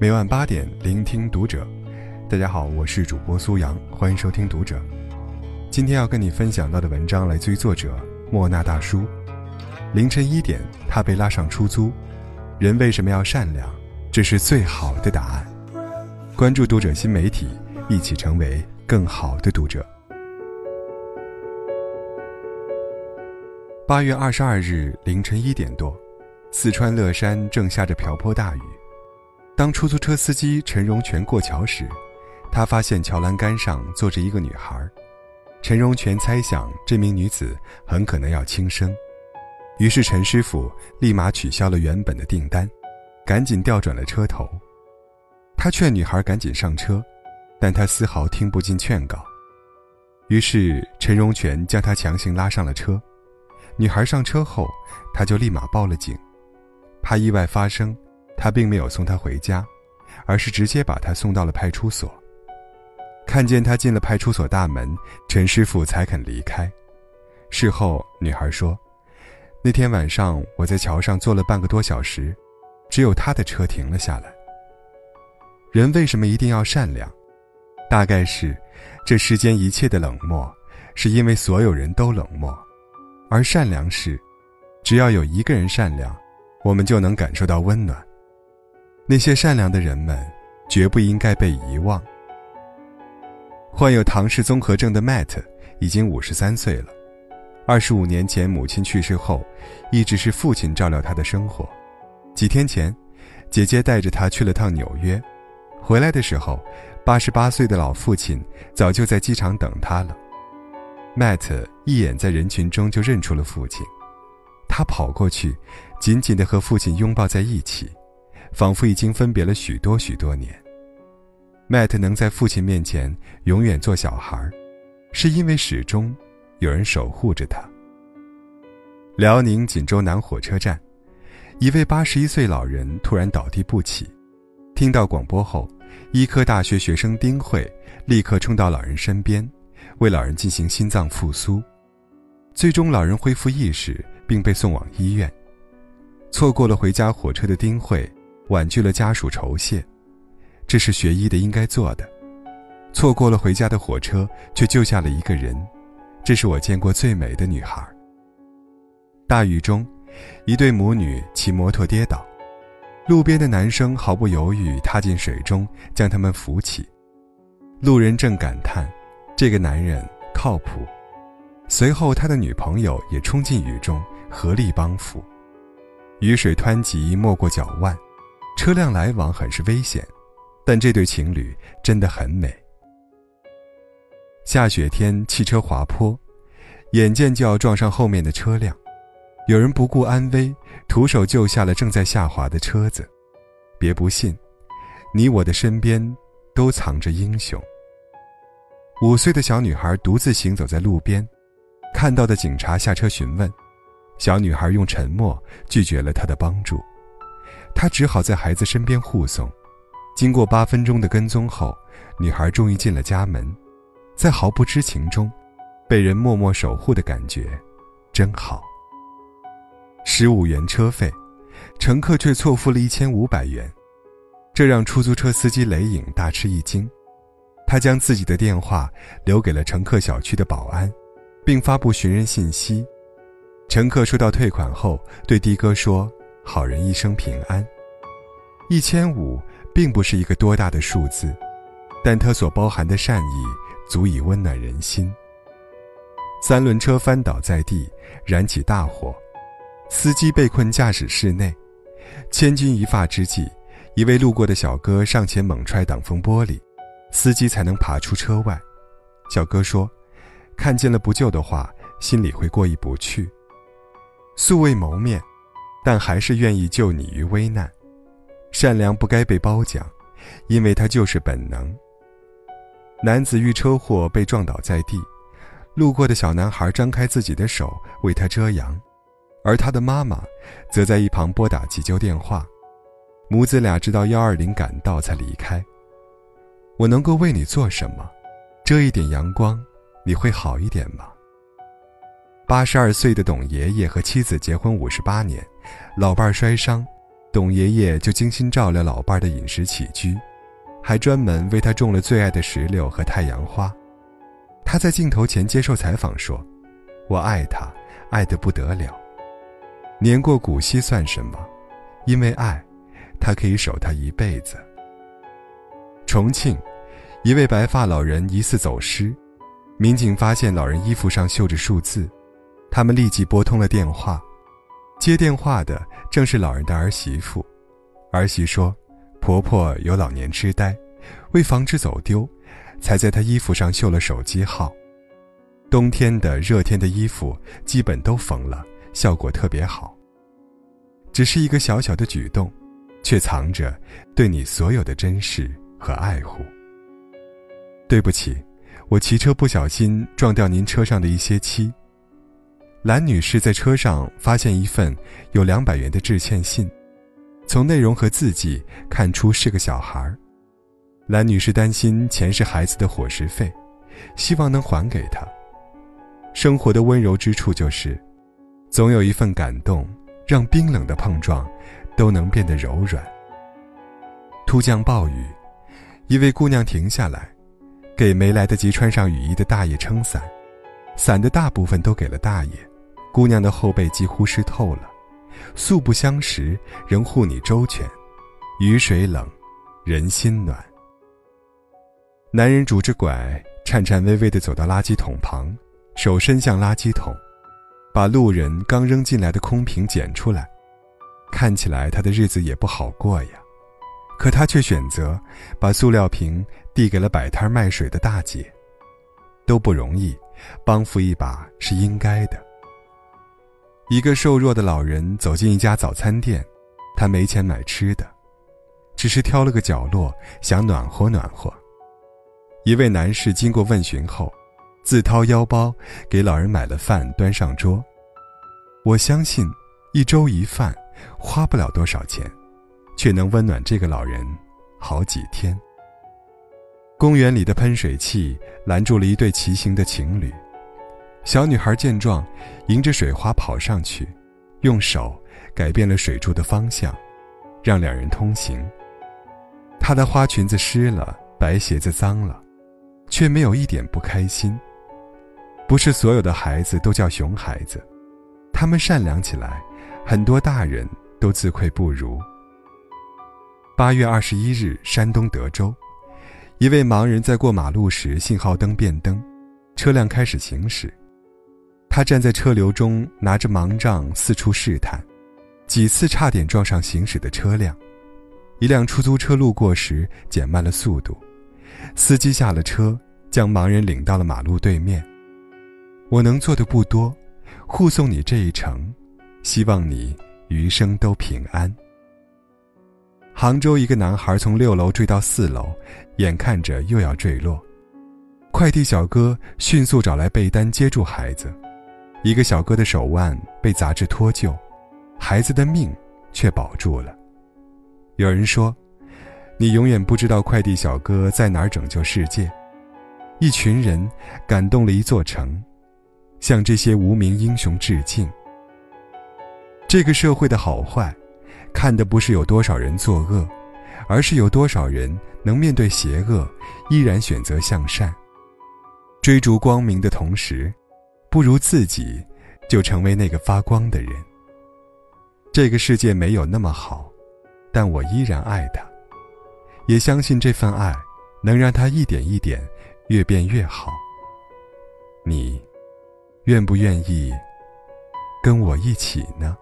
每晚八点，聆听读者。大家好，我是主播苏阳，欢迎收听读者。今天要跟你分享到的文章来自于作者莫那大叔。凌晨一点，他被拉上出租。人为什么要善良？这是最好的答案。关注读者新媒体，一起成为更好的读者。八月二十二日凌晨一点多，四川乐山正下着瓢泼大雨。当出租车司机陈荣全过桥时，他发现桥栏杆上坐着一个女孩。陈荣全猜想这名女子很可能要轻生，于是陈师傅立马取消了原本的订单，赶紧调转了车头。他劝女孩赶紧上车，但她丝毫听不进劝告。于是陈荣全将她强行拉上了车。女孩上车后，他就立马报了警，怕意外发生。他并没有送她回家，而是直接把她送到了派出所。看见她进了派出所大门，陈师傅才肯离开。事后，女孩说：“那天晚上我在桥上坐了半个多小时，只有他的车停了下来。”人为什么一定要善良？大概是，这世间一切的冷漠，是因为所有人都冷漠；而善良是，只要有一个人善良，我们就能感受到温暖。那些善良的人们，绝不应该被遗忘。患有唐氏综合症的 Matt 已经五十三岁了。二十五年前母亲去世后，一直是父亲照料他的生活。几天前，姐姐带着他去了趟纽约，回来的时候，八十八岁的老父亲早就在机场等他了。Matt 一眼在人群中就认出了父亲，他跑过去，紧紧地和父亲拥抱在一起。仿佛已经分别了许多许多年。Matt 能在父亲面前永远做小孩，是因为始终有人守护着他。辽宁锦州南火车站，一位八十一岁老人突然倒地不起，听到广播后，医科大学学生丁慧立刻冲到老人身边，为老人进行心脏复苏，最终老人恢复意识并被送往医院。错过了回家火车的丁慧。婉拒了家属酬谢，这是学医的应该做的。错过了回家的火车，却救下了一个人，这是我见过最美的女孩。大雨中，一对母女骑摩托跌倒，路边的男生毫不犹豫踏进水中将他们扶起。路人正感叹，这个男人靠谱。随后，他的女朋友也冲进雨中，合力帮扶。雨水湍急，没过脚腕。车辆来往很是危险，但这对情侣真的很美。下雪天，汽车滑坡，眼见就要撞上后面的车辆，有人不顾安危，徒手救下了正在下滑的车子。别不信，你我的身边都藏着英雄。五岁的小女孩独自行走在路边，看到的警察下车询问，小女孩用沉默拒绝了他的帮助。他只好在孩子身边护送，经过八分钟的跟踪后，女孩终于进了家门，在毫不知情中，被人默默守护的感觉，真好。十五元车费，乘客却错付了一千五百元，这让出租车司机雷颖大吃一惊，他将自己的电话留给了乘客小区的保安，并发布寻人信息。乘客收到退款后，对的哥说。好人一生平安。一千五并不是一个多大的数字，但它所包含的善意足以温暖人心。三轮车翻倒在地，燃起大火，司机被困驾驶室内。千钧一发之际，一位路过的小哥上前猛踹挡风玻璃，司机才能爬出车外。小哥说：“看见了不救的话，心里会过意不去。”素未谋面。但还是愿意救你于危难，善良不该被褒奖，因为它就是本能。男子遇车祸被撞倒在地，路过的小男孩张开自己的手为他遮阳，而他的妈妈则在一旁拨打急救电话，母子俩直到幺二零赶到才离开。我能够为你做什么？遮一点阳光，你会好一点吗？八十二岁的董爷爷和妻子结婚五十八年，老伴儿摔伤，董爷爷就精心照料老伴儿的饮食起居，还专门为他种了最爱的石榴和太阳花。他在镜头前接受采访说：“我爱他，爱得不得了。年过古稀算什么？因为爱，他可以守她一辈子。”重庆，一位白发老人疑似走失，民警发现老人衣服上绣着数字，他们立即拨通了电话。接电话的正是老人的儿媳妇，儿媳说，婆婆有老年痴呆，为防止走丢，才在她衣服上绣了手机号。冬天的热天的衣服基本都缝了，效果特别好。只是一个小小的举动，却藏着对你所有的珍视和爱护。对不起，我骑车不小心撞掉您车上的一些漆。兰女士在车上发现一份有两百元的致歉信，从内容和字迹看出是个小孩兰女士担心钱是孩子的伙食费，希望能还给他。生活的温柔之处就是，总有一份感动，让冰冷的碰撞都能变得柔软。突降暴雨，一位姑娘停下来，给没来得及穿上雨衣的大爷撑伞，伞的大部分都给了大爷。姑娘的后背几乎湿透了，素不相识，仍护你周全。雨水冷，人心暖。男人拄着拐，颤颤巍巍地走到垃圾桶旁，手伸向垃圾桶，把路人刚扔进来的空瓶捡出来。看起来他的日子也不好过呀，可他却选择把塑料瓶递给了摆摊卖水的大姐。都不容易，帮扶一把是应该的。一个瘦弱的老人走进一家早餐店，他没钱买吃的，只是挑了个角落想暖和暖和。一位男士经过问询后，自掏腰包给老人买了饭端上桌。我相信，一粥一饭花不了多少钱，却能温暖这个老人好几天。公园里的喷水器拦住了一对骑行的情侣。小女孩见状，迎着水花跑上去，用手改变了水柱的方向，让两人通行。她的花裙子湿了，白鞋子脏了，却没有一点不开心。不是所有的孩子都叫熊孩子，他们善良起来，很多大人都自愧不如。八月二十一日，山东德州，一位盲人在过马路时，信号灯变灯，车辆开始行驶。他站在车流中，拿着盲杖四处试探，几次差点撞上行驶的车辆。一辆出租车路过时减慢了速度，司机下了车，将盲人领到了马路对面。我能做的不多，护送你这一程，希望你余生都平安。杭州一个男孩从六楼坠到四楼，眼看着又要坠落，快递小哥迅速找来被单接住孩子。一个小哥的手腕被杂志脱臼，孩子的命却保住了。有人说：“你永远不知道快递小哥在哪儿拯救世界。”一群人感动了一座城，向这些无名英雄致敬。这个社会的好坏，看的不是有多少人作恶，而是有多少人能面对邪恶，依然选择向善，追逐光明的同时。不如自己，就成为那个发光的人。这个世界没有那么好，但我依然爱他，也相信这份爱能让他一点一点越变越好。你愿不愿意跟我一起呢？